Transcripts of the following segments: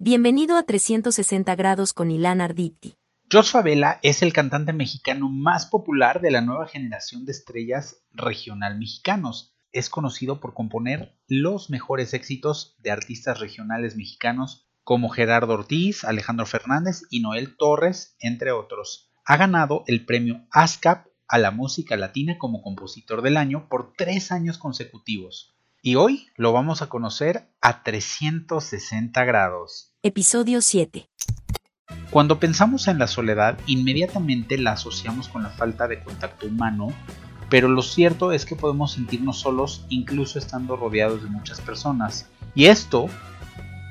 Bienvenido a 360 grados con Ilan Arditi. George Favela es el cantante mexicano más popular de la nueva generación de estrellas regional mexicanos. Es conocido por componer los mejores éxitos de artistas regionales mexicanos como Gerardo Ortiz, Alejandro Fernández y Noel Torres, entre otros. Ha ganado el premio ASCAP a la música latina como compositor del año por tres años consecutivos. Y hoy lo vamos a conocer a 360 grados. Episodio 7. Cuando pensamos en la soledad, inmediatamente la asociamos con la falta de contacto humano, pero lo cierto es que podemos sentirnos solos incluso estando rodeados de muchas personas. Y esto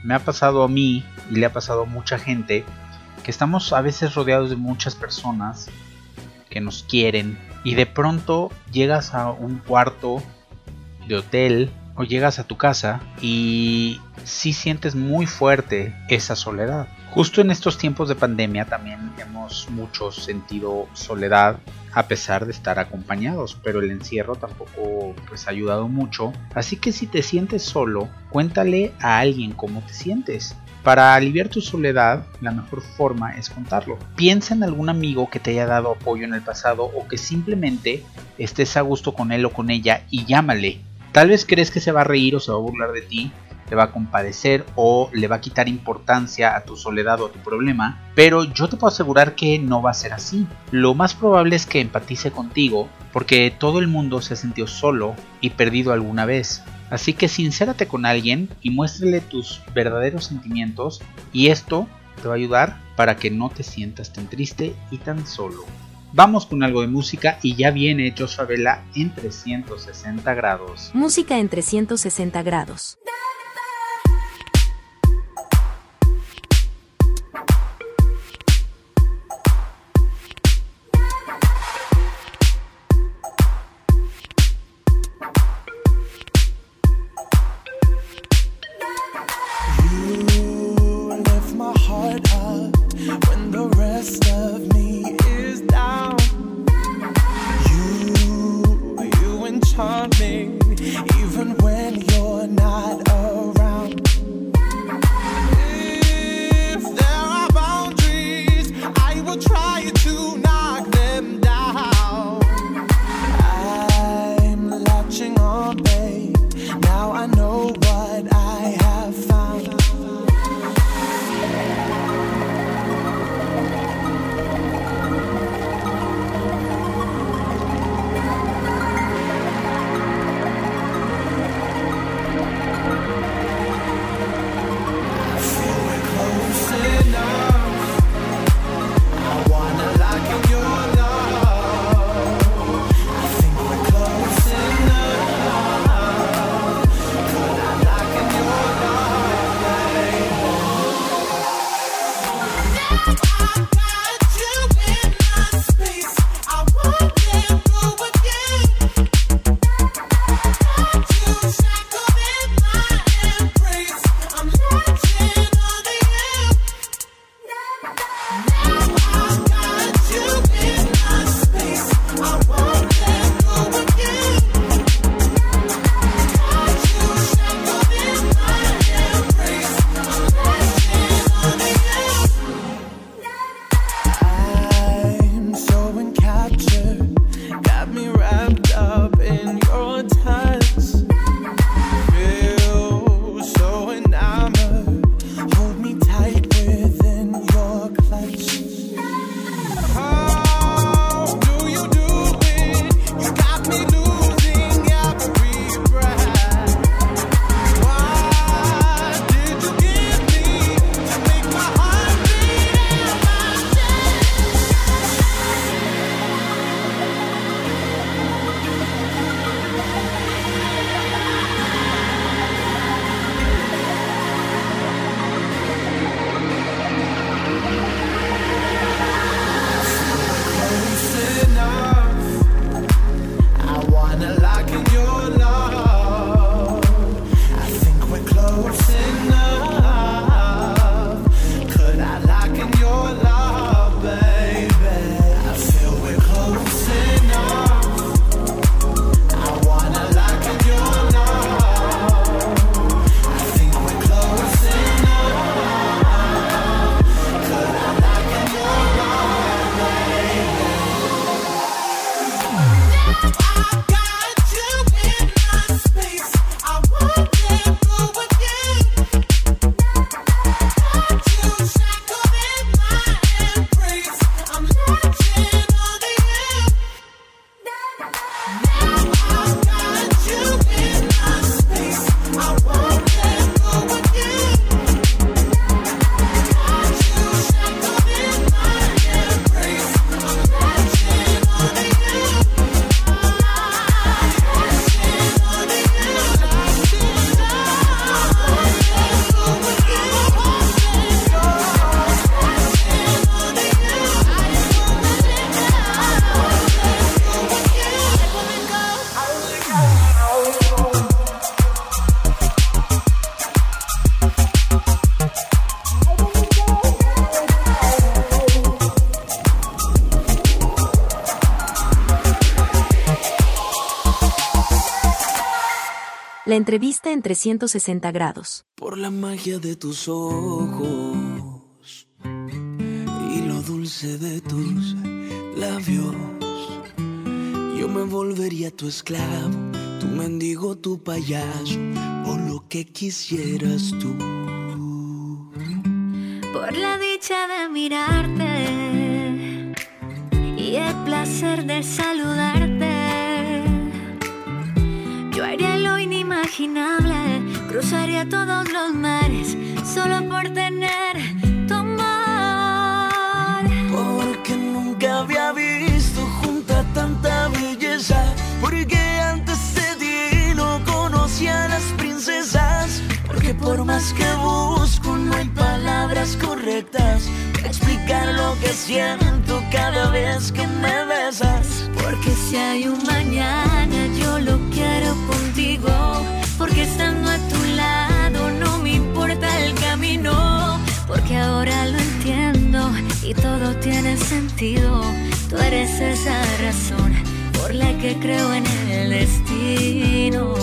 me ha pasado a mí y le ha pasado a mucha gente, que estamos a veces rodeados de muchas personas que nos quieren y de pronto llegas a un cuarto de hotel o llegas a tu casa y sí sientes muy fuerte esa soledad. Justo en estos tiempos de pandemia también hemos mucho sentido soledad a pesar de estar acompañados, pero el encierro tampoco pues ha ayudado mucho. Así que si te sientes solo, cuéntale a alguien cómo te sientes. Para aliviar tu soledad, la mejor forma es contarlo. Piensa en algún amigo que te haya dado apoyo en el pasado o que simplemente estés a gusto con él o con ella y llámale. Tal vez crees que se va a reír o se va a burlar de ti, te va a compadecer o le va a quitar importancia a tu soledad o a tu problema, pero yo te puedo asegurar que no va a ser así. Lo más probable es que empatice contigo porque todo el mundo se ha sentido solo y perdido alguna vez. Así que sincérate con alguien y muéstrale tus verdaderos sentimientos y esto te va a ayudar para que no te sientas tan triste y tan solo. Vamos con algo de música y ya viene Joshua Vela en 360 grados. Música en 360 grados. Bye. Entrevista en 360 grados. Por la magia de tus ojos y lo dulce de tus labios, yo me volvería tu esclavo, tu mendigo, tu payaso, o lo que quisieras tú. Por la dicha de mirarte y el placer de saludarte. Inimaginable, cruzaría todos los mares solo por tener tu amor. Porque nunca había visto junta tanta belleza. Porque antes de ti no conocía a las princesas. Porque por más que busco no hay palabras correctas para explicar lo que siento cada vez que me besas. Porque si hay un mañana yo lo quiero contigo. Porque estando a tu lado no me importa el camino. Porque ahora lo entiendo y todo tiene sentido. Tú eres esa razón por la que creo en el destino.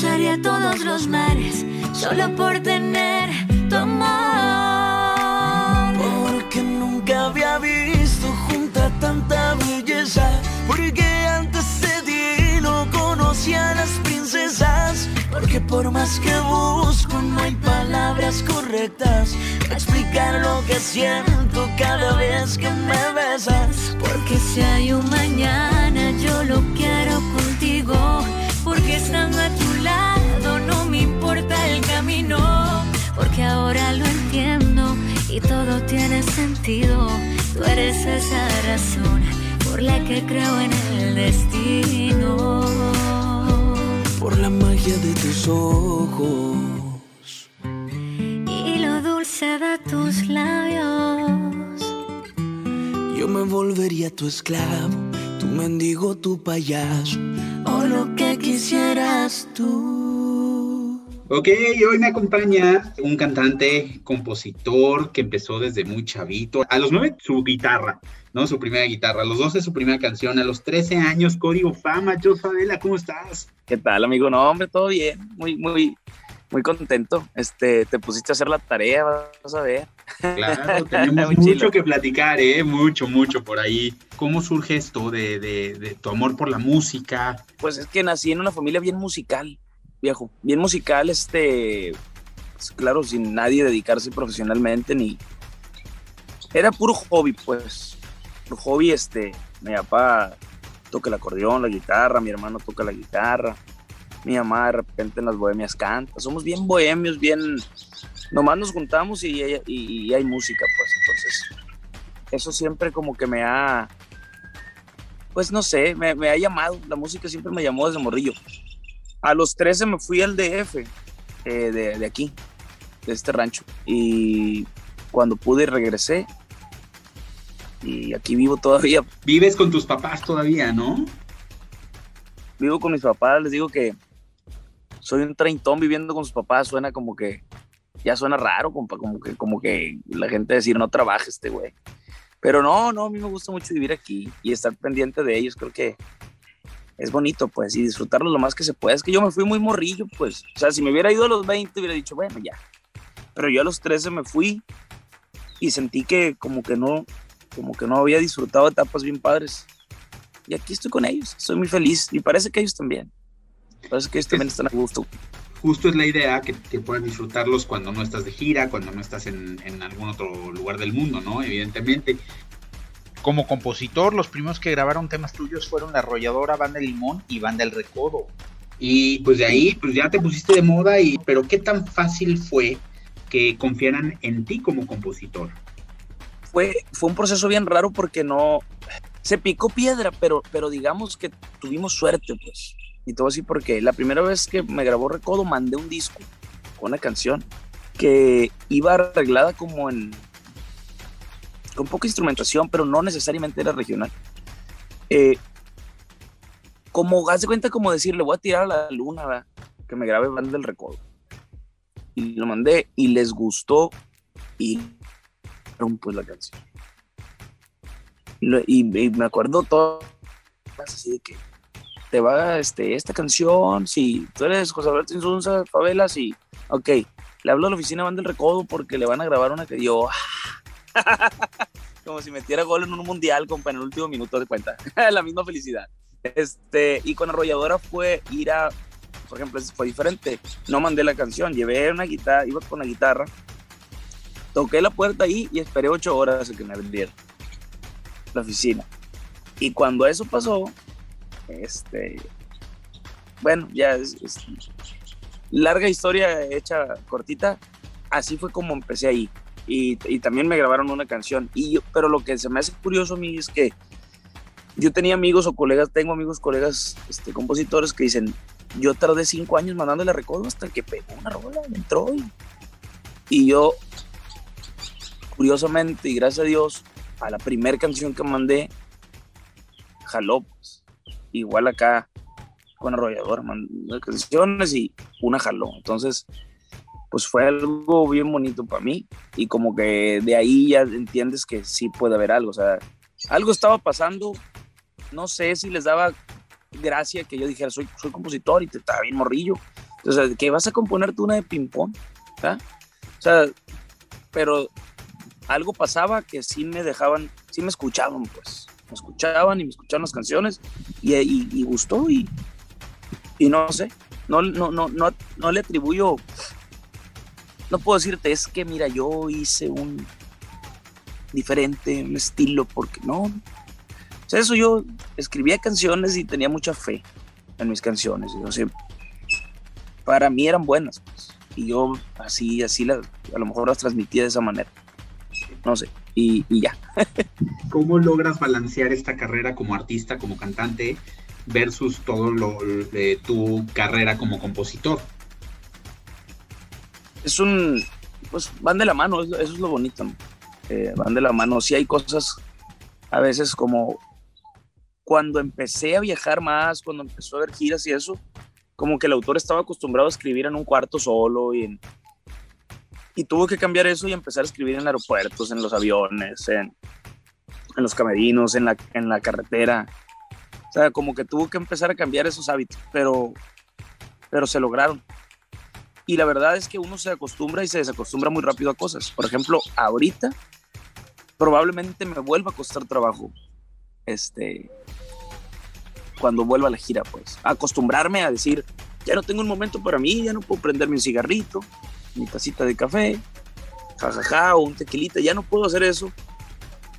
Cruzaría todos los mares solo por tener tu amor. Porque nunca había visto junta tanta belleza. Porque antes de ti no conocía a las princesas. Porque por más que busco no hay palabras correctas para explicar lo que siento cada vez que me besas. Porque si hay un mañana yo lo quiero contigo. Estando a tu lado no me importa el camino. Porque ahora lo entiendo y todo tiene sentido. Tú eres esa razón por la que creo en el destino. Por la magia de tus ojos. Y lo dulce de tus labios. Yo me volvería tu esclavo, mendigo, tu payaso, o lo que quisieras tú. Ok, hoy me acompaña un cantante, compositor que empezó desde muy chavito. A los nueve, su guitarra, ¿no? Su primera guitarra. A los 12, su primera canción. A los 13 años, Código Fama. Yo, Fabela, ¿cómo estás? ¿Qué tal, amigo? No, hombre, todo bien. Muy, muy, muy contento. Este, te pusiste a hacer la tarea, vas a ver. Claro, tenemos mucho chilo. que platicar, ¿eh? Mucho, mucho por ahí. ¿Cómo surge esto de, de- de tu amor por la música? Pues es que nací en una familia bien musical, viejo. Bien musical, este, pues, claro, sin nadie dedicarse profesionalmente ni. Era puro hobby, pues. Puro hobby, este. Mi papá toca el acordeón, la guitarra, mi hermano toca la guitarra. Mi mamá de repente en las bohemias canta. Somos bien bohemios, bien. Nomás nos juntamos y, y- y hay música, pues. Entonces, eso siempre como que me ha. Pues no sé, me, me ha llamado. La música siempre me llamó desde morrillo. A los 13 me fui al DF, eh, de, de aquí, de este rancho. Y cuando pude regresé. Y aquí vivo todavía. Vives con tus papás todavía, ¿no? Vivo con mis papás. Les digo que soy un treintón viviendo con sus papás. Suena como que. Ya suena raro, compa, como que, como que la gente decir no trabaja este güey. Pero no, no, a mí me gusta mucho vivir aquí y estar pendiente de ellos. Creo que es bonito, pues, y disfrutarlo lo más que se pueda. Es que yo me fui muy morrillo, pues. O sea, si me hubiera ido a los 20, hubiera dicho, bueno, ya. Pero yo a los 13 me fui y sentí que como que no, como que no había disfrutado etapas bien padres. Y aquí estoy con ellos, soy muy feliz y parece que ellos también. Parece que ellos también están a gusto. Justo es la idea que, que puedas disfrutarlos cuando no estás de gira, cuando no estás en, en algún otro lugar del mundo, ¿no? Evidentemente. Como compositor, los primeros que grabaron temas tuyos fueron La Arrolladora, Banda El Limón y Banda El Recodo. Y pues de ahí, pues ya te pusiste de moda, y pero ¿qué tan fácil fue que confiaran en ti como compositor? Fue, fue un proceso bien raro porque no, se picó piedra, pero, pero digamos que tuvimos suerte, pues. Y todo así porque la primera vez que me grabó Recodo mandé un disco con una canción que iba arreglada como en con poca instrumentación, pero no necesariamente era regional. Eh, como, haz de cuenta como decirle, voy a tirar a la luna, que me grabe Banda del Recodo. Y lo mandé y les gustó y pues la canción. Y, me acuerdo todo así de que te va este, esta canción, si tú eres José Alberto Insunza, Favelas, y ok, le hablo a la oficina Banda del Recodo porque le van a grabar una que yo, como si metiera gol en un mundial, compa, en el último minuto de cuenta, la misma felicidad. Este, y con Arrolladora fue ir a, por ejemplo, fue diferente. No mandé la canción, llevé una guitarra, iba con la guitarra, toqué la puerta ahí y esperé ocho horas a que me abrieran la oficina. Y cuando eso pasó, este, bueno, ya es, larga historia hecha cortita. Así fue como empecé ahí. Y, también me grabaron una canción. Y yo, pero lo que se me hace curioso a mí es que yo tenía amigos o colegas, tengo amigos, colegas, este, compositores que dicen, yo tardé cinco años mandándole recodo hasta que pegó una rola, entró y, y yo, curiosamente y gracias a Dios, a la primera canción que mandé, jaló, pues. Igual acá con Arrollador, mandé canciones y una jaló. Entonces, pues fue algo bien bonito para mí y como que de ahí ya entiendes que sí puede haber algo, o sea, algo estaba pasando no sé si les daba gracia que yo dijera, soy, soy compositor y te estaba bien morrillo. Entonces, que vas a componerte una de ping-pong. O sea, pero algo pasaba que sí me dejaban, sí me escuchaban, pues. Me escuchaban y me escuchaban las canciones y, gustó y, y no sé, no, no, no, no, no le atribuyo, no puedo decirte, es que mira, yo hice un diferente, un estilo, porque no, sea, eso yo escribía canciones y tenía mucha fe en mis canciones. O sea, para mí eran buenas. Pues, y yo así, así a lo mejor las transmitía de esa manera. No sé, y, ya. ¿Cómo logras balancear esta carrera como artista, como cantante, versus todo lo de tu carrera como compositor? Es un, pues van de la mano, eso, es lo bonito, eh, van de la mano. Sí hay cosas a veces como cuando empecé a viajar más, cuando empezó a haber giras y eso, como que el autor estaba acostumbrado a escribir en un cuarto solo y, y tuvo que cambiar eso y empezar a escribir en aeropuertos, en los aviones, en, los camerinos, en la, en la carretera. O sea, como que tuvo que empezar a cambiar esos hábitos, pero, pero se lograron. Y la verdad es que uno se acostumbra y se desacostumbra muy rápido a cosas. Por ejemplo, ahorita probablemente me vuelva a costar trabajo este, cuando vuelva a la gira, pues. Acostumbrarme a decir, ya no tengo un momento para mí, ya no puedo prenderme un cigarrito, mi tacita de café, jajaja, o un tequilita, ya no puedo hacer eso.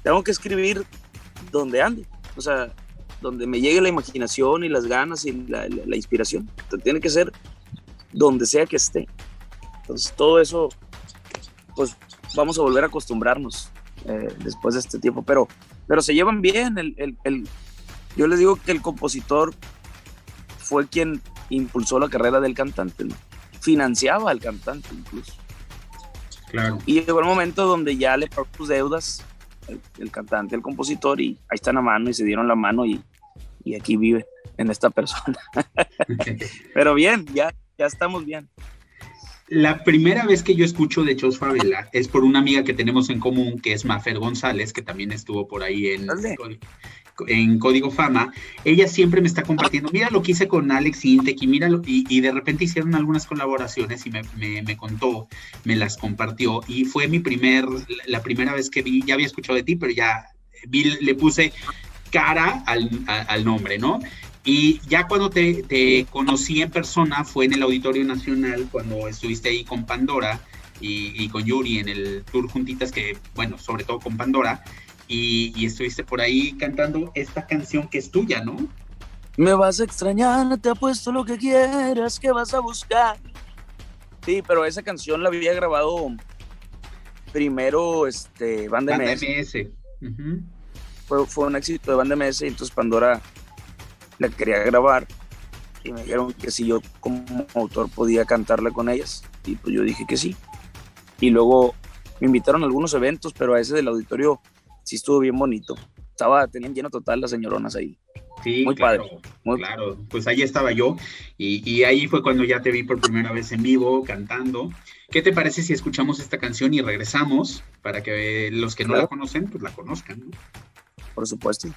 Tengo que escribir donde ande, o sea, donde me llegue la imaginación y las ganas y la, inspiración. tiene que ser donde sea que esté. Entonces, todo eso, pues vamos a volver a acostumbrarnos eh, después de este tiempo, pero, pero se llevan bien. el, el yo les digo que el compositor fue quien impulsó la carrera del cantante, financiaba al cantante incluso. Claro. Y llegó el momento donde ya le pagó sus deudas el, cantante, el compositor, y ahí están a mano y se dieron la mano y, y aquí vive en esta persona. Pero bien, ya, ya estamos bien. La primera vez que yo escucho de Chos Favela es por una amiga que tenemos en común, que es Mafer González, que también estuvo por ahí en, en Código Fama, ella siempre me está compartiendo, mira lo que hice con Alex Intec y mira y, de repente hicieron algunas colaboraciones y me, contó, me las compartió y fue mi primer, la primera vez que vi, ya había escuchado de ti, pero ya vi, le puse cara al, nombre, ¿no? Y ya cuando te, te, conocí en persona fue en el Auditorio Nacional, cuando estuviste ahí con Pandora y, y, con Yuri en el tour juntitas, que, bueno, sobre todo con Pandora, y, estuviste por ahí cantando esta canción que es tuya, ¿no? Me vas a extrañar, te apuesto lo que quieras, que vas a buscar. Sí, pero esa canción la había grabado primero este, Banda, MS. fue, fue, un éxito de Banda MS y entonces Pandora la quería grabar. y me dijeron que si yo como autor podía cantarla con ellas y pues yo dije que sí. Y luego me invitaron a algunos eventos, pero a ese del auditorio sí estuvo bien bonito. Estaba, tenían lleno total las señoronas ahí. Sí, muy claro, padre. Muy... Claro, pues ahí estaba yo y, y, ahí fue cuando ya te vi por primera vez en vivo cantando. ¿Qué te parece si escuchamos esta canción y regresamos para que los que no la conocen, pues la conozcan? ¿no? Por supuesto.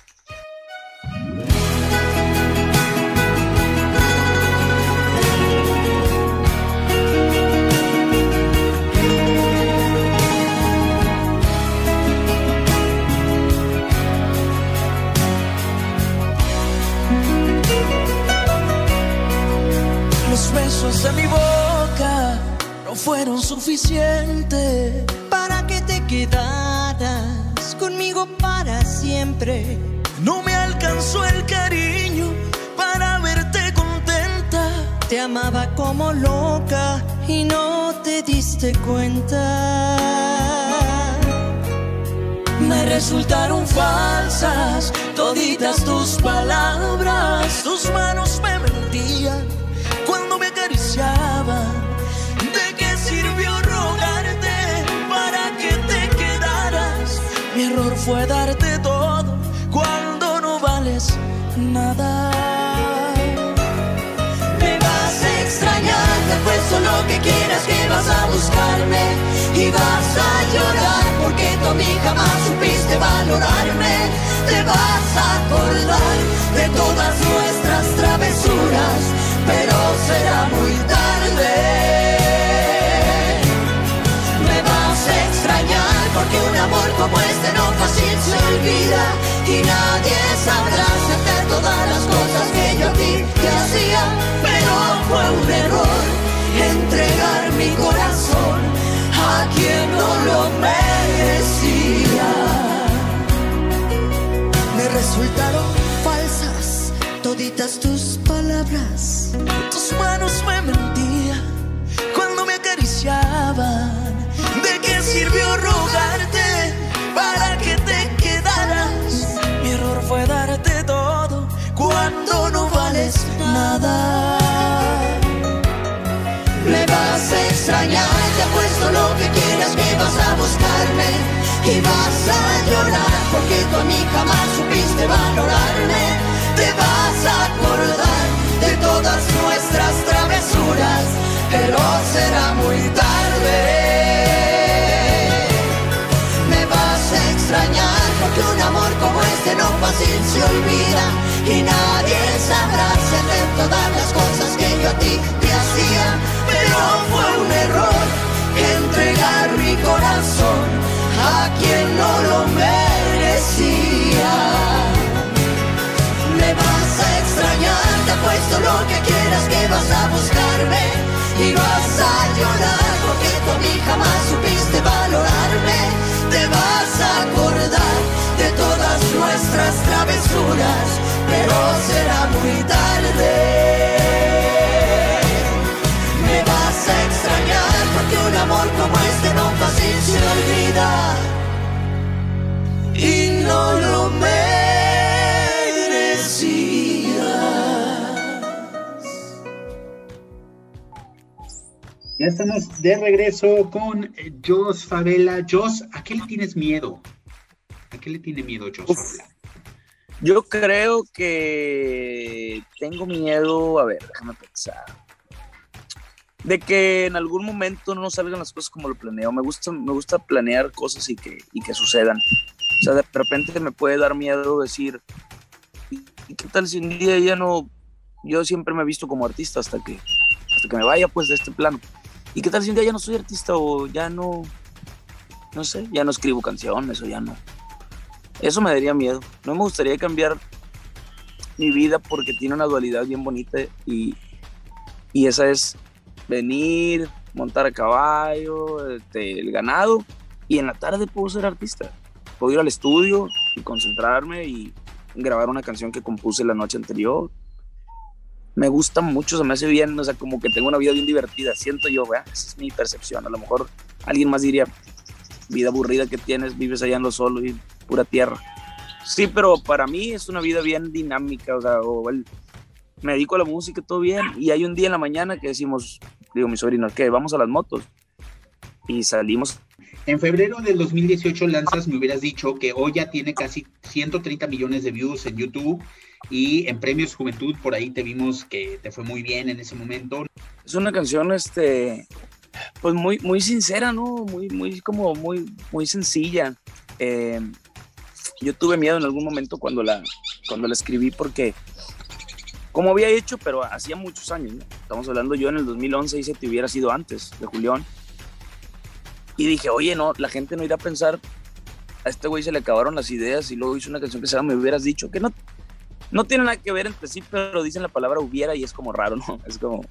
Fueron suficientes para que te quedaras conmigo para siempre. No me alcanzó el cariño para verte contenta. Te amaba como loca y no te diste cuenta. Me resultaron falsas toditas tus palabras, tus manos me mentían cuando me acariciaba. Mi error fue darte todo cuando no vales nada. Me vas a extrañar, te puesto lo que quieras que vas a buscarme y vas a llorar porque tú a mí jamás supiste valorarme. Te vas a acordar de todas nuestras travesuras pero será muy tarde. Porque un amor como este no fácil se olvida y nadie sabrá hacer todas las cosas que yo a ti te hacía, pero fue un error entregar mi corazón a quien no lo merecía. Me resultaron falsas toditas tus palabras tus manos me mentían cuando me acariciaban. ¿De qué sirvió Me vas a extrañar, te apuesto lo que quieras que vas a buscarme y vas a llorar porque tú a mí jamás supiste valorarme. Te vas a acordar de todas nuestras travesuras, pero será muy tarde. Me vas a extrañar porque un amor como este no fácil se olvida y nadie sabrá hacer todas las cosas que yo a ti te hacía, pero fue un error entregar mi corazón a quien no lo merecía. Me vas a extrañar te apuesto lo que quieras que vas a buscarme y vas a llorar porque tú a mí jamás supiste valorarme. Te vas a acordar de todas nuestras travesuras, pero será muy tarde. Ya estamos de regreso con eh, Jos Favela. Jos, ¿a qué le tienes miedo? ¿A qué le tiene miedo Jos Favela? Yo creo que tengo miedo, a ver, déjame pensar, de que en algún momento no salgan las cosas como lo planeo. Me gusta, me gusta planear cosas y que, y que sucedan. O sea, de repente me puede dar miedo decir, ¿y qué tal si un día ya no, yo siempre me he visto como artista hasta que, hasta que me vaya pues de este plano? ¿Y qué tal si un día ya no soy artista o ya no, no sé, ya no escribo canciones o ya no? Eso me daría miedo. No me gustaría cambiar mi vida porque tiene una dualidad bien bonita y, y esa es venir, montar a caballo, este, el ganado y en la tarde puedo ser artista. Puedo ir al estudio y concentrarme y grabar una canción que compuse la noche anterior me gusta mucho, se me hace bien, o sea, como que tengo una vida bien divertida, siento yo, esa es mi percepción, a lo mejor alguien más diría, vida aburrida que tienes, vives allá en lo solo y pura tierra. Sí, pero para mí es una vida bien dinámica, o sea, me dedico a la música, todo bien. Y hay un día en la mañana que decimos, digo, mi sobrino, ¿qué? Vamos a las motos. Y salimos. En febrero del 2018 lanzas, me hubieras dicho que hoy ya tiene casi 130 millones de views en YouTube y en Premios Juventud por ahí te vimos que te fue muy bien en ese momento. Es una canción, este, pues muy, muy sincera, ¿no? Muy, muy, como muy, muy sencilla. Eh, yo tuve miedo en algún momento cuando la, cuando la escribí porque como había hecho, pero hacía muchos años, Estamos hablando yo en el 2011 hice Te hubiera sido antes, de Julián. Y dije, oye, no, la gente no irá a pensar, a este güey se le acabaron las ideas y luego hizo una canción que se llama Me hubieras dicho, que no, no tiene nada que ver entre sí, pero dicen la palabra hubiera y es como raro, ¿no? Es como...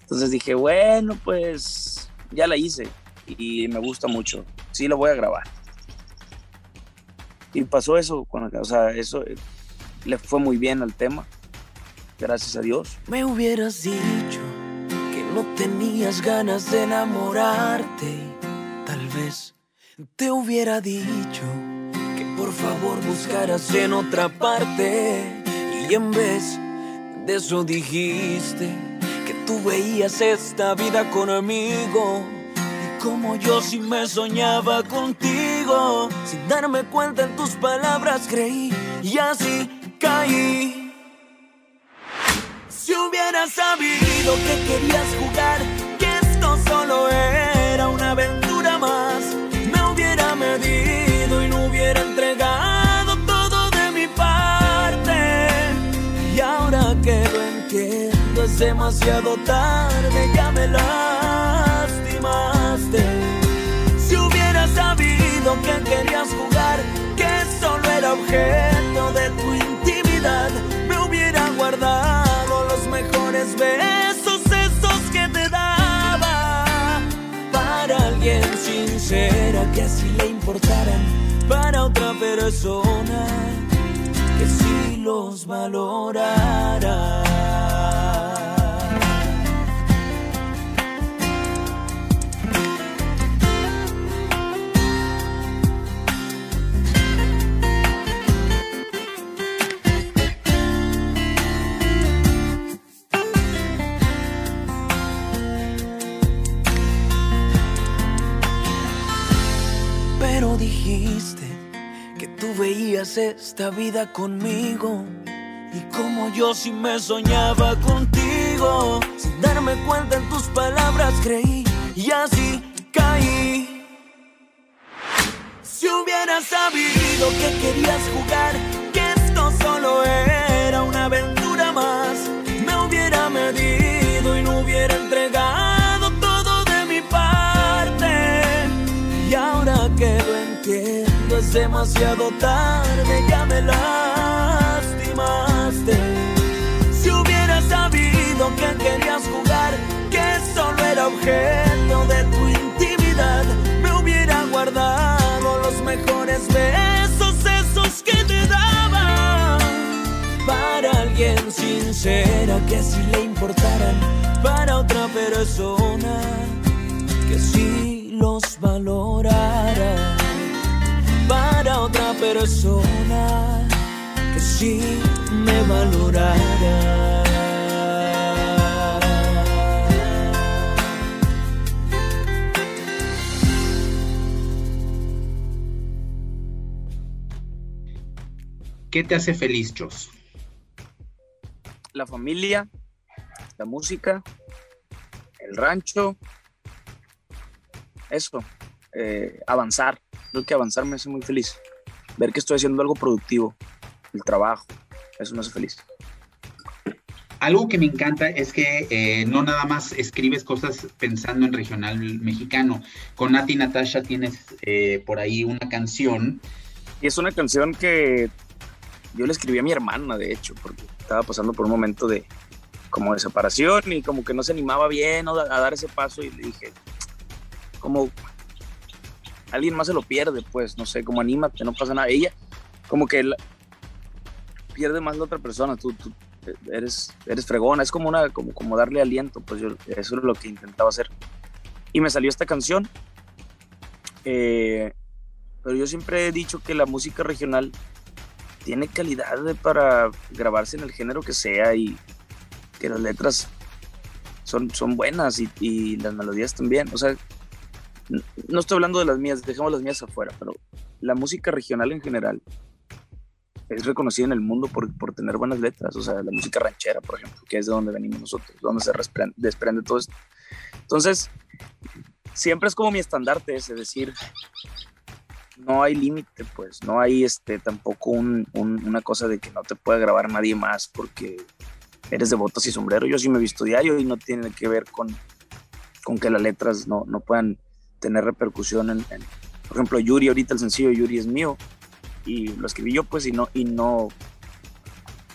Entonces dije, bueno, pues ya la hice y me gusta mucho, sí lo voy a grabar. Y pasó eso, o sea, eso eh, le fue muy bien al tema gracias a Dios. Me hubieras dicho no tenías ganas de enamorarte. Tal vez te hubiera dicho que por favor buscaras en otra parte. Y en vez de eso dijiste que tú veías esta vida conmigo. Y como yo sí me soñaba contigo, sin darme cuenta en tus palabras creí y así caí. Si hubieras sabido que querías jugar, que esto solo era una aventura más, me hubiera medido y no hubiera entregado todo de mi parte. Y ahora que lo entiendo es demasiado tarde, ya me lastimaste. Si hubieras sabido que querías jugar, que solo era objeto de tu intimidad, me hubiera guardado besos, esos que te daba. Para alguien sincera que así le importaran, para otra persona que sí los valorara. Veías esta vida conmigo. Y como yo sí me soñaba contigo, sin darme cuenta en tus palabras creí y así caí. Si hubieras sabido que querías jugar, demasiado tarde, ya me lastimaste. Si hubieras sabido que querías jugar, que solo era objeto de tu intimidad, me hubiera guardado los mejores besos, esos que te daba. Para alguien sincera que si le importaran, para otra persona que sí los valorara para otra persona que sí me valorara. ¿Qué te hace feliz, Jos? La familia, la música, el rancho, eso, eh, avanzar, creo que avanzar me hace muy feliz. Ver que estoy haciendo algo productivo, el trabajo, eso me hace feliz. Algo que me encanta es que eh, no nada más escribes cosas pensando en regional mexicano. Con Nati Natasha tienes eh, por ahí una canción. Y es una canción que yo le escribí a mi hermana, de hecho, porque estaba pasando por un momento de como de separación y como que no se animaba bien a dar ese paso y le dije, como alguien más se lo pierde, pues, no sé, como anímate, no pasa nada. Ella, como que pierde más la otra persona, tú, eres, eres fregona, es como, una, como, como darle aliento, pues yo, eso es lo que intentaba hacer. Y me salió esta canción, eh, pero yo siempre he dicho que la música regional tiene calidad para grabarse en el género que sea y que las letras son, son buenas y, y las melodías también. O sea, no estoy hablando de las mías, dejemos las mías afuera, pero la música regional en general es reconocida en el mundo por, por, tener buenas letras, o sea, la música ranchera, por ejemplo, que es de donde venimos nosotros, donde se desprende, todo esto. Entonces, siempre es como mi estandarte ese, decir, no hay límite, pues, no hay este, tampoco un, una cosa de que no te pueda grabar nadie más porque eres de botas y sombrero. Yo sí me he visto diario y no tiene que ver con, con que las letras no, no puedan tener repercusión en, en, por ejemplo, Yuri, ahorita el sencillo Yuri es mío y lo escribí yo, pues, y no, y no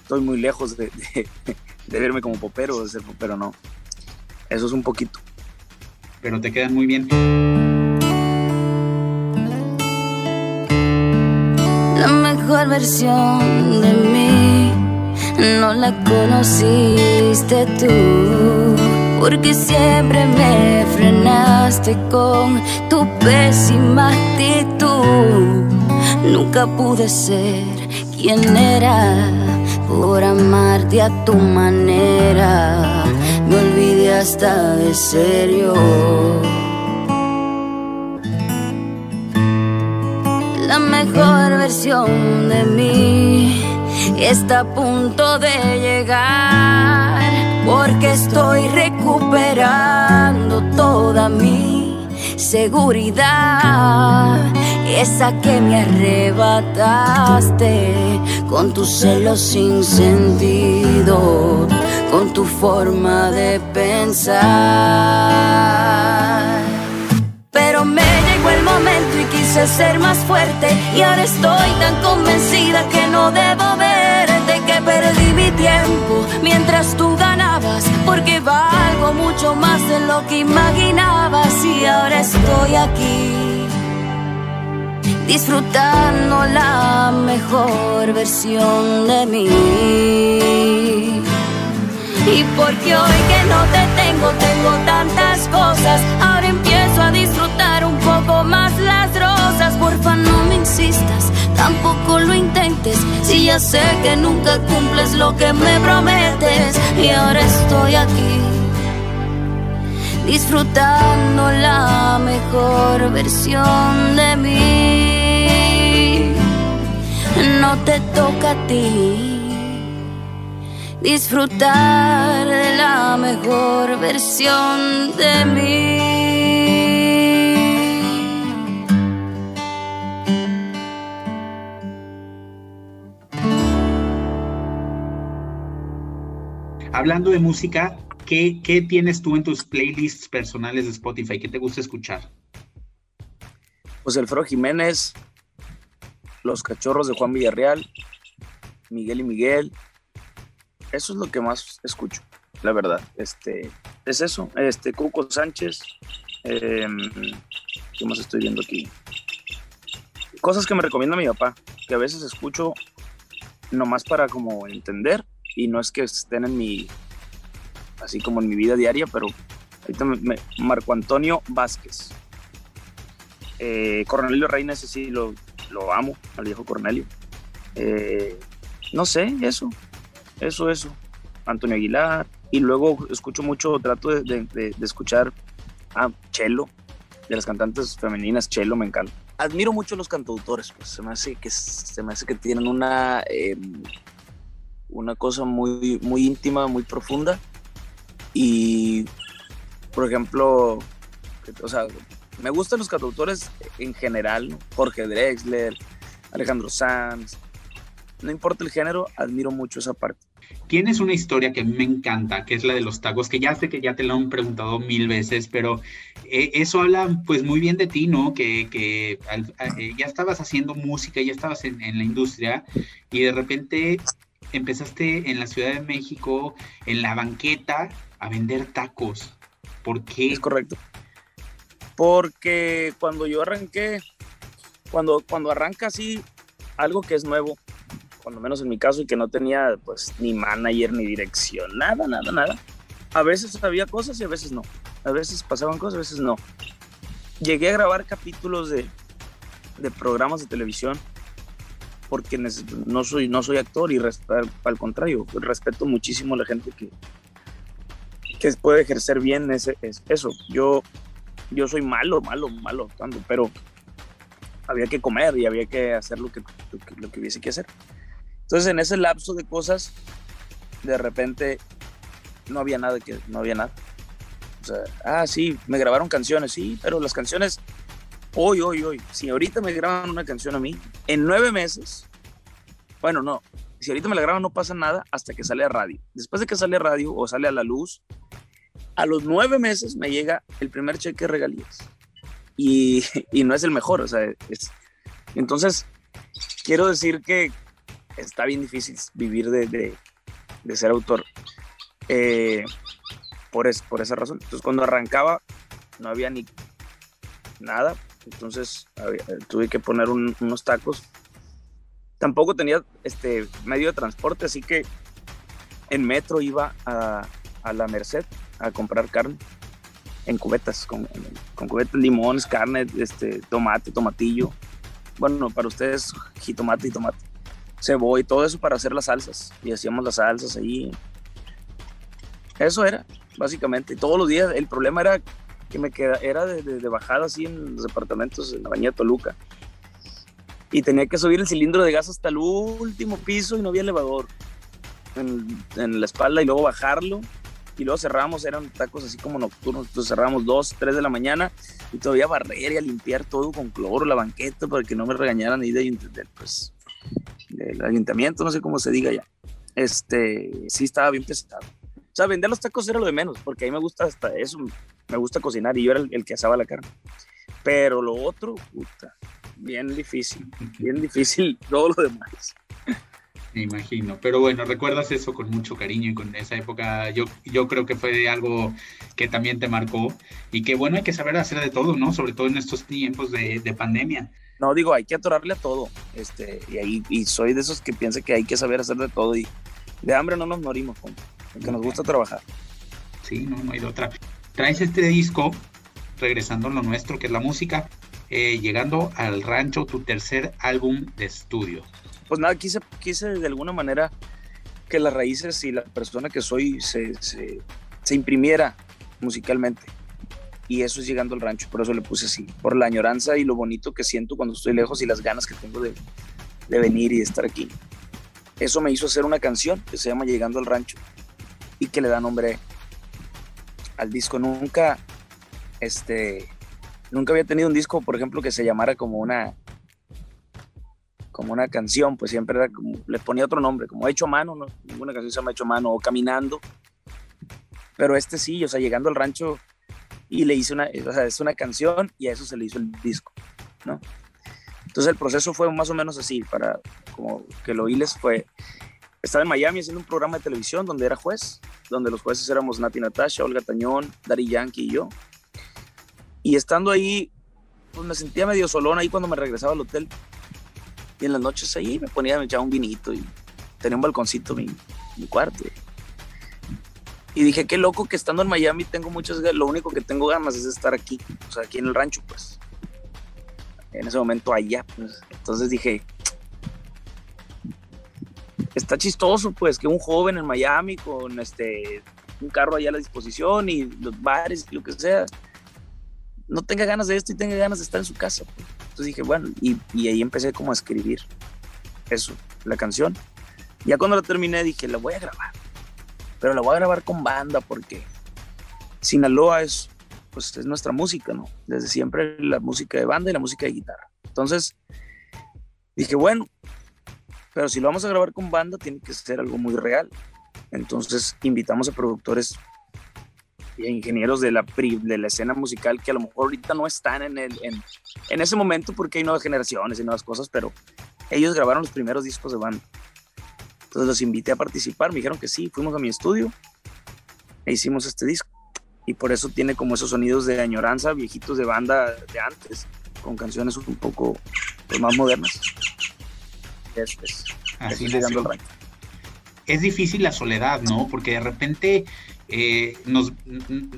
estoy muy lejos de, de, de verme como popero, de ser popero, no. Eso es un poquito. Pero te quedan muy bien. La mejor versión de mí no la conociste tú, porque siempre me frenaste con tu pésima actitud. Nunca pude ser quien era por amarte a tu manera. Me olvidé hasta de serio. La mejor versión de mí está a punto de llegar porque estoy recuperando toda mi seguridad. Esa que me arrebataste con tus celos sin sentido con tu forma de pensar me llegó el momento y quise ser más fuerte. Y ahora estoy tan convencida que no debo verte que perdí mi tiempo mientras tú ganabas porque valgo mucho más de lo que imaginabas. Y ahora estoy aquí disfrutando la mejor versión de mí. Y porque hoy que no te tengo tengo tantas cosas más las rosas. Porfa, no me insistas, tampoco lo intentes. Si ya sé que nunca cumples lo que me prometes. Y ahora estoy aquí, disfrutando la mejor versión de mí. No te toca a ti disfrutar la mejor versión de mí. Hablando de música, ¿qué, ¿qué, tienes tú en tus playlists personales de Spotify? ¿Qué te gusta escuchar? Pues el Fro Jiménez, Los Cachorros de Juan Villarreal, Miguel y Miguel, eso es lo que más escucho, la verdad. Este, es eso. Este, Cuco Sánchez. Eh, ¿Qué más estoy viendo aquí? Cosas que me recomienda mi papá, que a veces escucho nomás para como entender y no es que estén en mi, así como en mi vida diaria, pero ahorita me, Marco Antonio Vázquez. Eh, Cornelio Reina, ese sí lo, lo amo, al viejo Cornelio. Eh, no sé, eso, eso, eso. Antonio Aguilar. Y luego escucho mucho, trato de, de, escuchar a Chelo, de las cantantes femeninas, Chelo, me encanta. Admiro mucho a los cantautores, pues se me hace que, se me hace que tienen una, eh, una cosa muy, muy íntima, muy profunda. Y, por ejemplo, o sea, me gustan los cantautores en general. Jorge Drexler, Alejandro Sanz, no importa el género, admiro mucho esa parte. Tienes una historia que me encanta, que es la de los tacos, que ya sé que ya te lo han preguntado mil veces, pero eh, eso habla pues muy bien de ti, ¿no? Que, que eh, ya estabas haciendo música, ya estabas en, la industria y de repente empezaste en la Ciudad de México, en la banqueta, a vender tacos. ¿Por qué? Es correcto. Porque cuando yo arranqué, cuando, cuando arranca así algo que es nuevo, cuando menos en mi caso, y que no tenía pues ni manager, ni dirección, nada, nada, nada. A veces había cosas y a veces no. A veces pasaban cosas, a veces no. Llegué a grabar capítulos de, de programas de televisión porque no soy, no soy actor y al contrario, respeto muchísimo a la gente que, que puede ejercer bien ese, eso. Yo, yo soy malo, malo, malo actuando, pero había que comer y había que hacer lo que, lo que, hubiese que hacer. Entonces en ese lapso de cosas, de repente no había nada que, no había nada. O sea, ah, sí, me grabaron canciones, sí, pero las canciones, hoy, hoy, hoy, si ahorita me graban una canción a mí, en nueve meses, bueno, no, si ahorita me la graban no pasa nada hasta que sale a radio. Después de que sale a radio o sale a la luz, a los nueve meses me llega el primer cheque de regalías. Y, no es el mejor, o sea, es, entonces quiero decir que está bien difícil vivir de, ser autor. Eh, por, es, por esa razón. Entonces, cuando arrancaba, no había ni nada. Entonces, tuve que poner unos tacos tampoco tenía este medio de transporte, así que en metro iba a, la Merced a comprar carne en cubetas, con, con cubetas, limones, carne, este, tomate, tomatillo. Bueno, para ustedes, jitomate y tomate. Cebolla y todo eso para hacer las salsas. Y hacíamos las salsas ahí. Eso era, básicamente. Todos los días. El problema era que me queda, era de, de, de bajada así en los departamentos en la Baña Toluca y tenía que subir el cilindro de gas hasta el último piso y no había elevador en, la espalda y luego bajarlo y luego cerramos, eran tacos así como nocturnos, entonces cerramos dos, tres de la mañana y todavía barrer y limpiar todo con cloro, la banqueta para que no me regañaran ahí de, pues, del ayuntamiento, no sé cómo se diga ya. Este, sí estaba bien pesado. O sea, vender los tacos era lo de menos, porque a mí me gusta hasta eso, me gusta cocinar y yo era el, el que asaba la carne. Pero lo otro, puta, bien difícil, bien difícil todo lo demás. Me imagino, pero bueno, recuerdas eso con mucho cariño y con esa época, yo, yo creo que fue algo que también te marcó y que bueno, hay que saber hacer de todo, ¿no? Sobre todo en estos tiempos de, pandemia. No, digo, hay que atorarle a todo, este, y, ahí, y soy de esos que piensa que hay que saber hacer de todo y de hambre no nos morimos, porque nos gusta trabajar. Sí, no, no hay de otra. Traes este disco, regresando a lo nuestro, que es la música, eh, llegando al rancho, tu tercer álbum de estudio? Pues nada, quise, quise de alguna manera que las raíces y la persona que soy se, se, se imprimiera musicalmente. Y eso es llegando al rancho, por eso le puse así, por la añoranza y lo bonito que siento cuando estoy lejos y las ganas que tengo de, de venir y de estar aquí. Eso me hizo hacer una canción que se llama Llegando al Rancho y que le da nombre al disco. Nunca, este, nunca había tenido un disco, por ejemplo, que se llamara como una como una canción, pues siempre era le ponía otro nombre, como Hecho Mano, ¿no? ninguna canción se llama Hecho Mano, o Caminando, pero este sí, o sea, llegando al rancho y le hice una, o sea, es una canción y a eso se le hizo el disco, ¿no? Entonces el proceso fue más o menos así, para como que lo oíles fue, estaba en Miami haciendo un programa de televisión donde era juez, donde los jueces éramos Nati Natasha, Olga Tañón, Dari Yankee y yo, y estando ahí, pues me sentía medio solón ahí cuando me regresaba al hotel. Y en las noches ahí me ponía, me echaba un vinito y tenía un balconcito mi, mi cuarto. Y dije, qué loco que estando en Miami tengo muchas, lo único que tengo ganas es estar aquí, o sea, aquí en el rancho, pues. En ese momento allá, pues. Entonces dije, está chistoso, pues, que un joven en Miami con este, un carro allá a la disposición y los bares y lo que sea, no tenga ganas de esto y tenga ganas de estar en su casa. Entonces dije, bueno, y, ahí empecé como a escribir eso, la canción. Ya cuando la terminé dije, la voy a grabar, pero la voy a grabar con banda porque Sinaloa es, pues, es nuestra música, ¿no? Desde siempre la música de banda y la música de guitarra. Entonces dije, bueno, pero si lo vamos a grabar con banda tiene que ser algo muy real. Entonces invitamos a productores ingenieros de la, de la escena musical que a lo mejor ahorita no están en, el, en, en ese momento porque hay nuevas generaciones y nuevas cosas, pero ellos grabaron los primeros discos de banda. Entonces los invité a participar, me dijeron que sí, fuimos a mi estudio e hicimos este disco. Y por eso tiene como esos sonidos de añoranza, viejitos de banda de antes, con canciones un poco pues, más modernas. Es, es, Así es, es difícil la soledad, ¿no? Porque de repente eh, nos,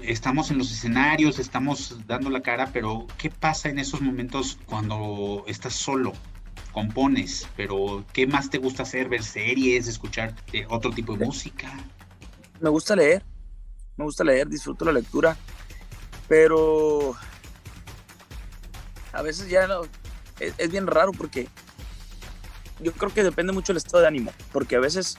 estamos en los escenarios, estamos dando la cara, pero ¿qué pasa en esos momentos cuando estás solo? compones, pero ¿qué más te gusta hacer? ¿Ver series? ¿Escuchar eh, otro tipo de música? Me gusta leer, me gusta leer, disfruto la lectura, pero a veces ya no, es, bien raro porque yo creo que depende mucho del estado de ánimo, porque a veces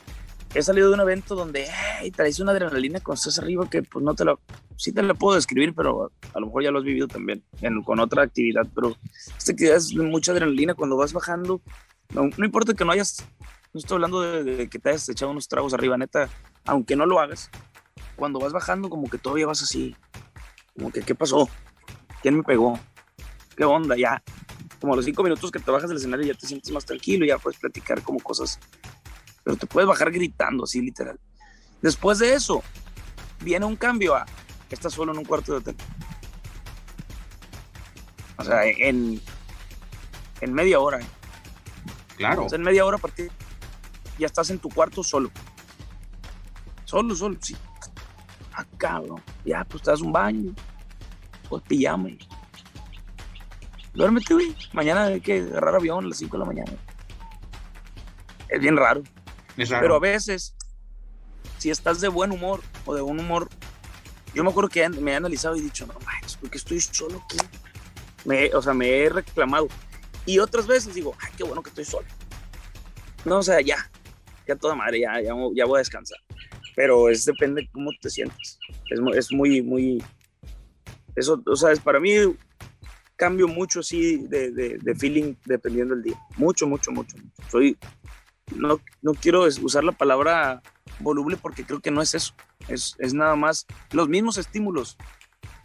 he salido de un evento donde hey, traes una adrenalina cuando estás arriba que pues no te lo, sí te la puedo describir, pero a lo mejor ya lo has vivido también con otra actividad, pero esta actividad es mucha adrenalina cuando vas bajando, no, importa que no hayas, no estoy hablando de, que te hayas echado unos tragos arriba, neta, aunque no lo hagas, cuando vas bajando como que todavía vas así, como que ¿qué pasó? ¿Quién me pegó? ¿Qué onda? Ya, como a los cinco minutos que te bajas del escenario ya te sientes más tranquilo, ya puedes platicar como cosas, pero te puedes bajar gritando así literal. Después de eso, viene un cambio a que estás solo en un cuarto de hotel. O sea, en, en media hora. ¿eh? Claro. en media hora a partir ya estás en tu cuarto solo. Solo, solo, sí. Acá, ah, Ya, pues te das un baño, pues pijama y duérmete, güey. Mañana hay que agarrar avión a las 5 de la mañana. Es bien raro. Es raro. Pero a veces, si estás de buen humor o de buen humor, yo me acuerdo que me he analizado y dicho, no manches, porque estoy solo aquí. Me, o sea, me he reclamado. Y otras veces digo, ay, qué bueno que estoy solo. No, o sea, ya, ya toda madre, ya, ya, ya voy a descansar. Pero es depende de cómo te sientes. Es, es muy, muy. Eso, o sea, es para mí cambio mucho así de, de, feeling dependiendo del día. Mucho, mucho, mucho. Soy, no, no quiero usar la palabra voluble porque creo que no es eso. Es, es nada más los mismos estímulos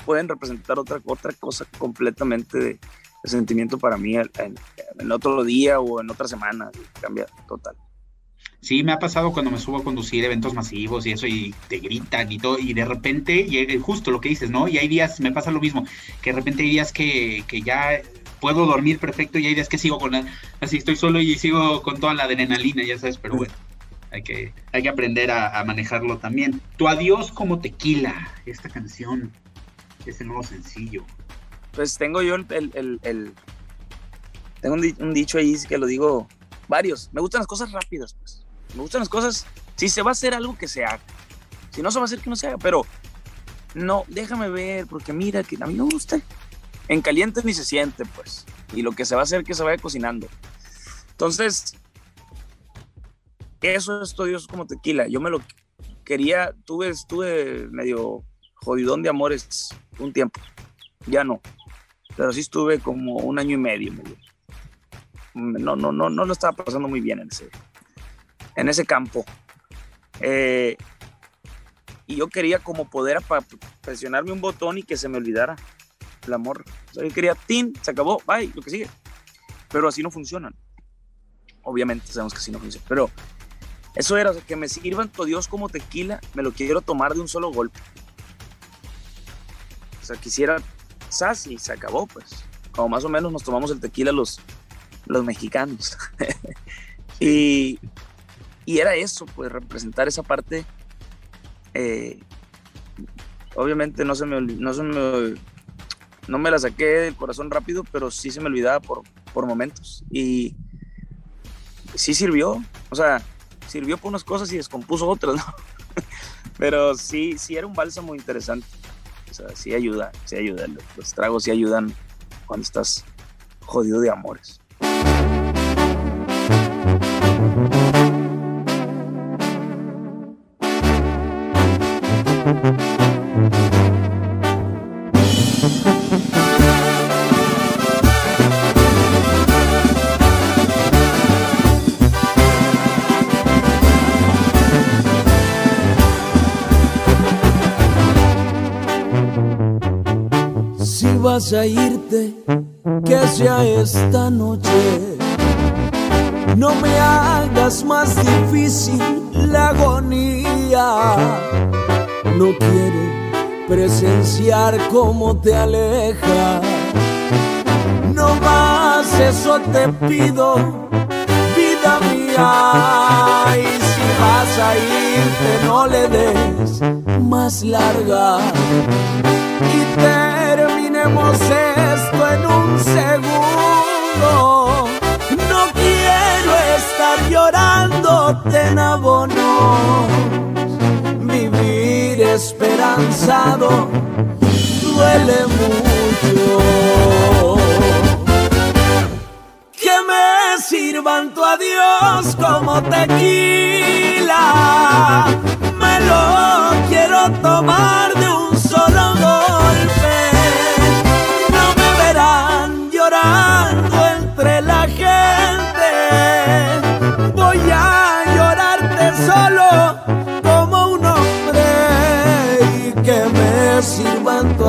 pueden representar otra, otra cosa completamente de, sentimiento para mí en, otro día o en otra semana. Cambia total. Sí, me ha pasado cuando me subo a conducir eventos masivos y eso, y te gritan y todo, y de repente, y justo lo que dices, ¿no? Y hay días, me pasa lo mismo, que de repente hay días que, que ya puedo dormir perfecto y hay días que sigo con así estoy solo y sigo con toda la adrenalina, ya sabes, pero bueno, hay que, hay que aprender a, manejarlo también. Tu adiós como tequila, esta canción, es el nuevo sencillo. Pues tengo yo el, el, el, tengo un, un dicho ahí que lo digo varios, me gustan las cosas rápidas, pues me gustan las cosas. Si se va a hacer algo, que se haga. Si no se va a hacer, que no se haga. Pero no, déjame ver, porque mira, que a mí me gusta. En caliente ni se siente, pues. Y lo que se va a hacer, que se vaya cocinando. Entonces, eso es todo como tequila. Yo me lo quería, tuve, estuve medio jodidón de amores un tiempo. Ya no. Pero sí estuve como un año y medio. No, no, no, no lo estaba pasando muy bien en ese, en ese campo. Eh, y yo quería como poder presionarme un botón y que se me olvidara el amor. yo quería, tin, se acabó, bye, lo que sigue. Pero así no funcionan. Obviamente sabemos que así no funciona. Pero eso era, que me sirvan todo Dios como tequila, me lo quiero tomar de un solo golpe. O sea, quisiera, sas y se acabó, pues. Como más o menos nos tomamos el tequila los, los mexicanos. y, y era eso, pues representar esa parte. Eh, obviamente no se me no se me no me la saqué del corazón rápido, pero sí se me olvidaba por, por momentos. Y sí sirvió, o sea, sirvió por unas cosas y descompuso otras, pero sí, sí era un bálsamo interesante. O sea, sí ayuda, sí ayuda. Los tragos sí ayudan cuando estás jodido de amores. A irte, que sea esta noche. No me hagas más difícil la agonía no quiero presenciar cómo te aleja. No más eso te pido, vida mía. Y si vas a irte, no le des más larga. Esto en un segundo. No falten abonos, vivir esperanzado duele mucho. Que me sirvan tu adiós como tequila, me lo quiero tomar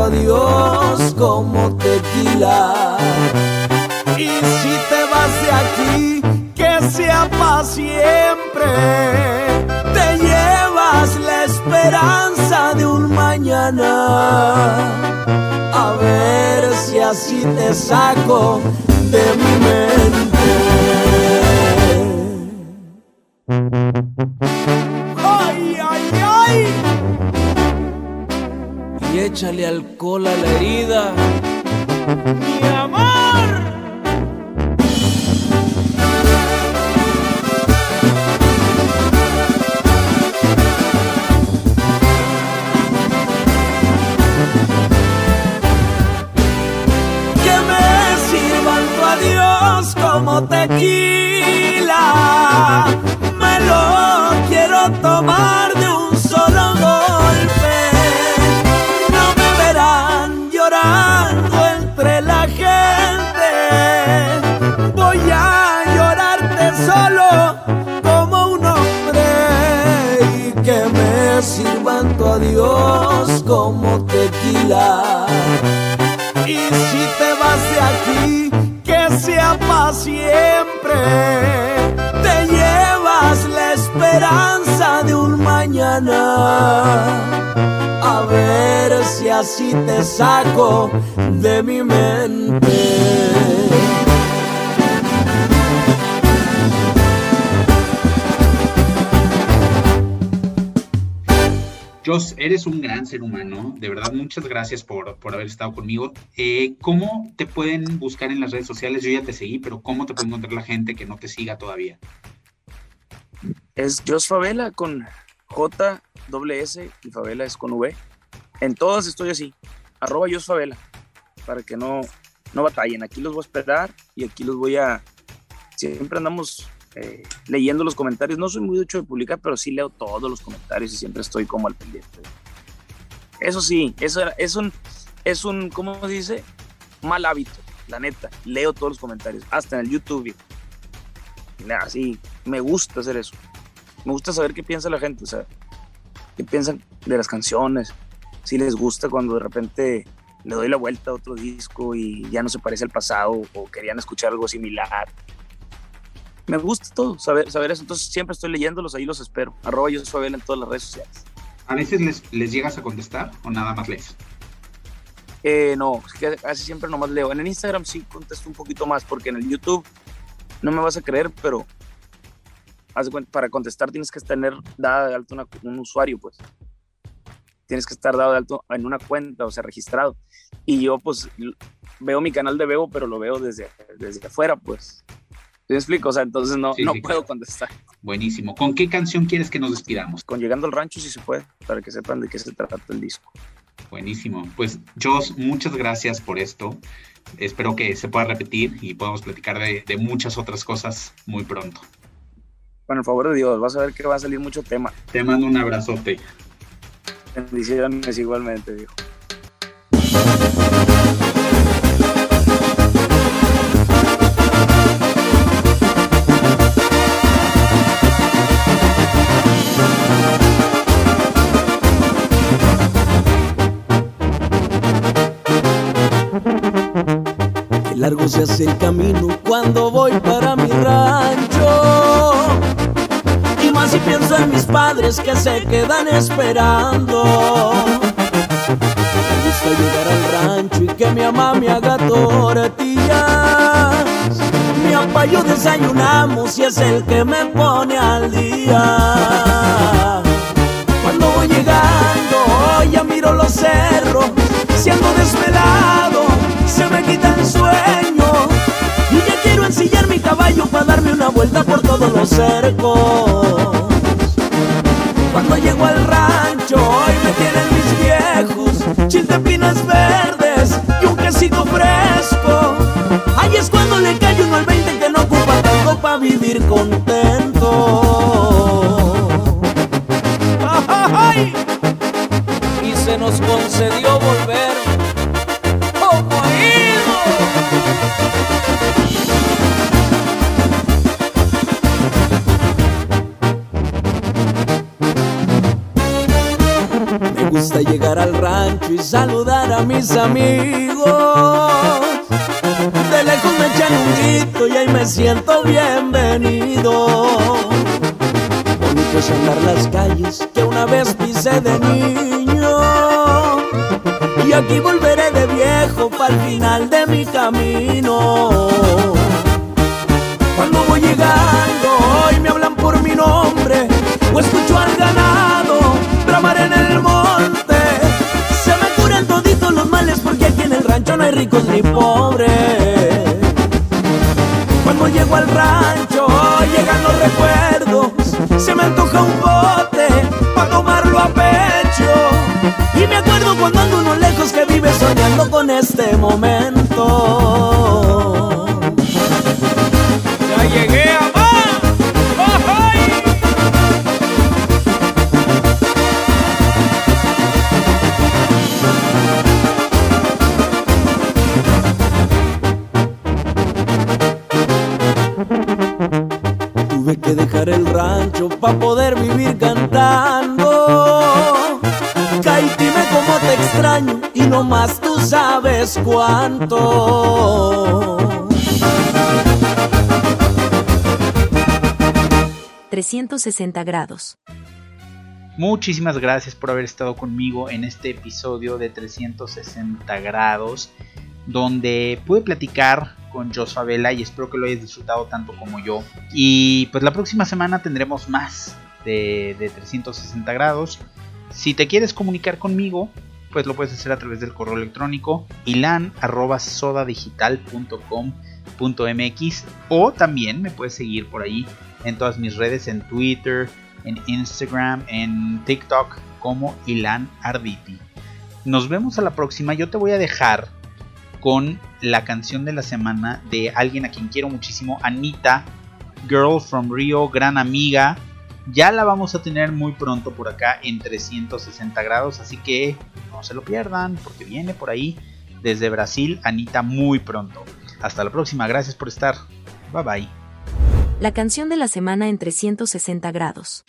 adiós como tequila. Y si te vas de aquí, que sea para siempre. Te llevas la esperanza de un mañana. A ver si así te saco de mi mente. Échale alcohol a la herida. ¡Mi amor! que me sirvan tu adiós como tequila. Me lo quiero tomar adiós como tequila. Y si te vas de aquí, que sea para siempre. Te llevas la esperanza de un mañana. A ver si así te saco de mi mente. Jos, eres un gran ser humano. De verdad, muchas gracias por, por haber estado conmigo. Eh, ¿Cómo te pueden buscar en las redes sociales? Yo ya te seguí, pero ¿cómo te puede encontrar la gente que no te siga todavía? Es Jos Favela con J, S y Favela es con V. En todas estoy así. Arroba Jos Favela. Para que no, no batallen. Aquí los voy a esperar y aquí los voy a. Siempre andamos eh, leyendo los comentarios. No soy muy mucho de publicar, pero sí leo todos los comentarios y siempre estoy como al pendiente. Eso sí, eso era- es un, es un, ¿cómo se dice? Mal hábito, la neta. Leo todos los comentarios, hasta en el YouTube. Así, me gusta hacer eso. Me gusta saber qué piensa la gente, o sea, qué piensan de las canciones, si les gusta cuando de repente le doy la vuelta a otro disco y ya no se parece al pasado o querían escuchar algo similar. Me gusta todo, saber, saber eso. Entonces siempre estoy leyéndolos, ahí los espero. Arroba yo Favela en todas las redes sociales. ¿A veces les, les llegas a contestar o nada más lees? Eh, no, casi siempre nomás leo. En el Instagram sí contesto un poquito más, porque en el YouTube no me vas a creer, pero para contestar tienes que tener dada de alto una- un usuario, pues. Tienes que estar dado de alto en una cuenta, o sea, registrado. Y yo, pues, veo mi canal de Bebo, pero lo veo desde, desde afuera, pues. ¿Sí me explico? O sea, entonces no, Sí, no sí, puedo claro. contestar. Buenísimo. ¿Con qué canción quieres que nos despidamos? Con Llegando al Rancho, si se puede, para que sepan de qué se trata el disco. Buenísimo. Pues, Jos, muchas gracias por esto. Espero que se pueda repetir y podamos platicar de, de muchas otras cosas muy pronto. Con el favor de Dios, vas a ver que va a salir mucho tema. Te mando un abrazote. Bendiciones igualmente, viejo. Largo se hace el camino cuando voy para mi rancho. Y más si pienso en mis padres que se quedan esperando. Me gusta llegar al rancho y que mi mamá me haga tortillas. Mi papá yo desayunamos y es el que me pone al día. cercos. Cuando llego al rancho, hoy me tienen mis viejos, chiltepinas verdes y un quesito fresco. Ahí es cuando le cae uno al 20 que no ocupa tanto para vivir contento. ¡Ay! Y se nos concedió. Y saludar a mis amigos de lejos me echan un grito y ahí me siento bienvenido. Bonito es andar las calles que una vez pisé de niño. Y aquí volveré de viejo para el final de mi camino. Cuando voy llegando y me hablan por mi nombre, o escucho al ricos ni pobres. Cuando llego al rancho llegan los recuerdos, se me antoja un bote para tomarlo a pecho. Y me acuerdo cuando ando uno lejos que vive soñando con este momento. Sabes cuánto. 360 grados. Muchísimas gracias por haber estado conmigo en este episodio de 360 grados, donde pude platicar con Jos Favela y espero que lo hayas disfrutado tanto como yo. Y pues la próxima semana tendremos más de, de 360 grados. Si te quieres comunicar conmigo, pues lo puedes hacer a través del correo electrónico ilan@sodadigital.com.mx o también me puedes seguir por ahí en todas mis redes en Twitter, en Instagram, en TikTok como Ilan Arditi. Nos vemos a la próxima. Yo te voy a dejar con la canción de la semana de alguien a quien quiero muchísimo, Anita, Girl from Rio, gran amiga. Ya la vamos a tener muy pronto por acá en 360 grados, así que no se lo pierdan porque viene por ahí desde Brasil Anita muy pronto. Hasta la próxima, gracias por estar. Bye bye. La canción de la semana en 360 grados.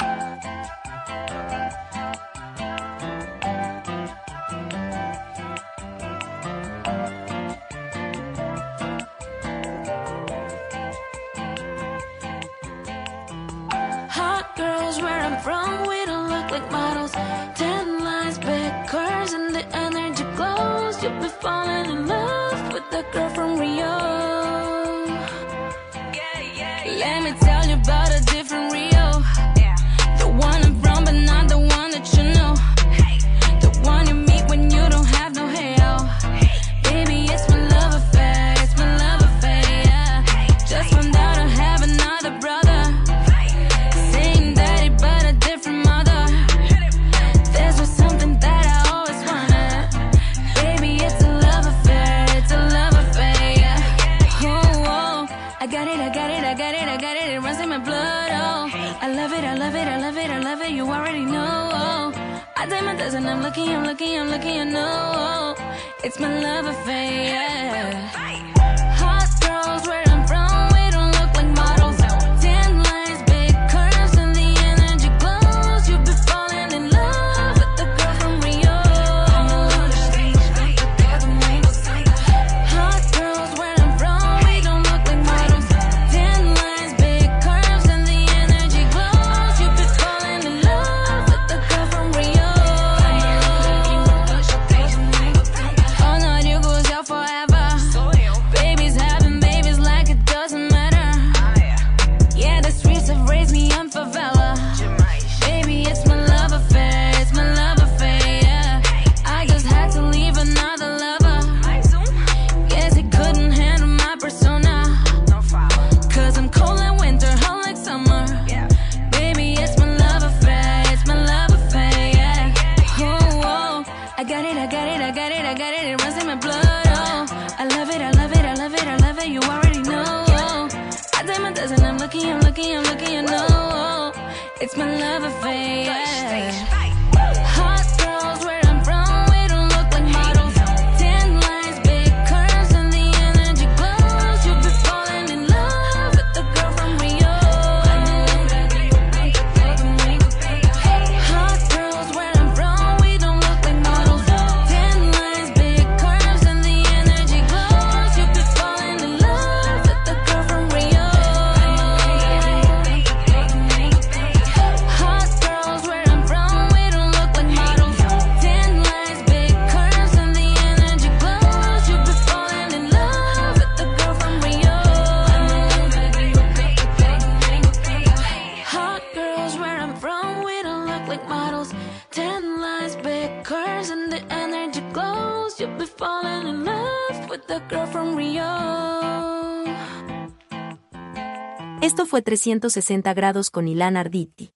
Fue 360 grados con Ilan Arditi.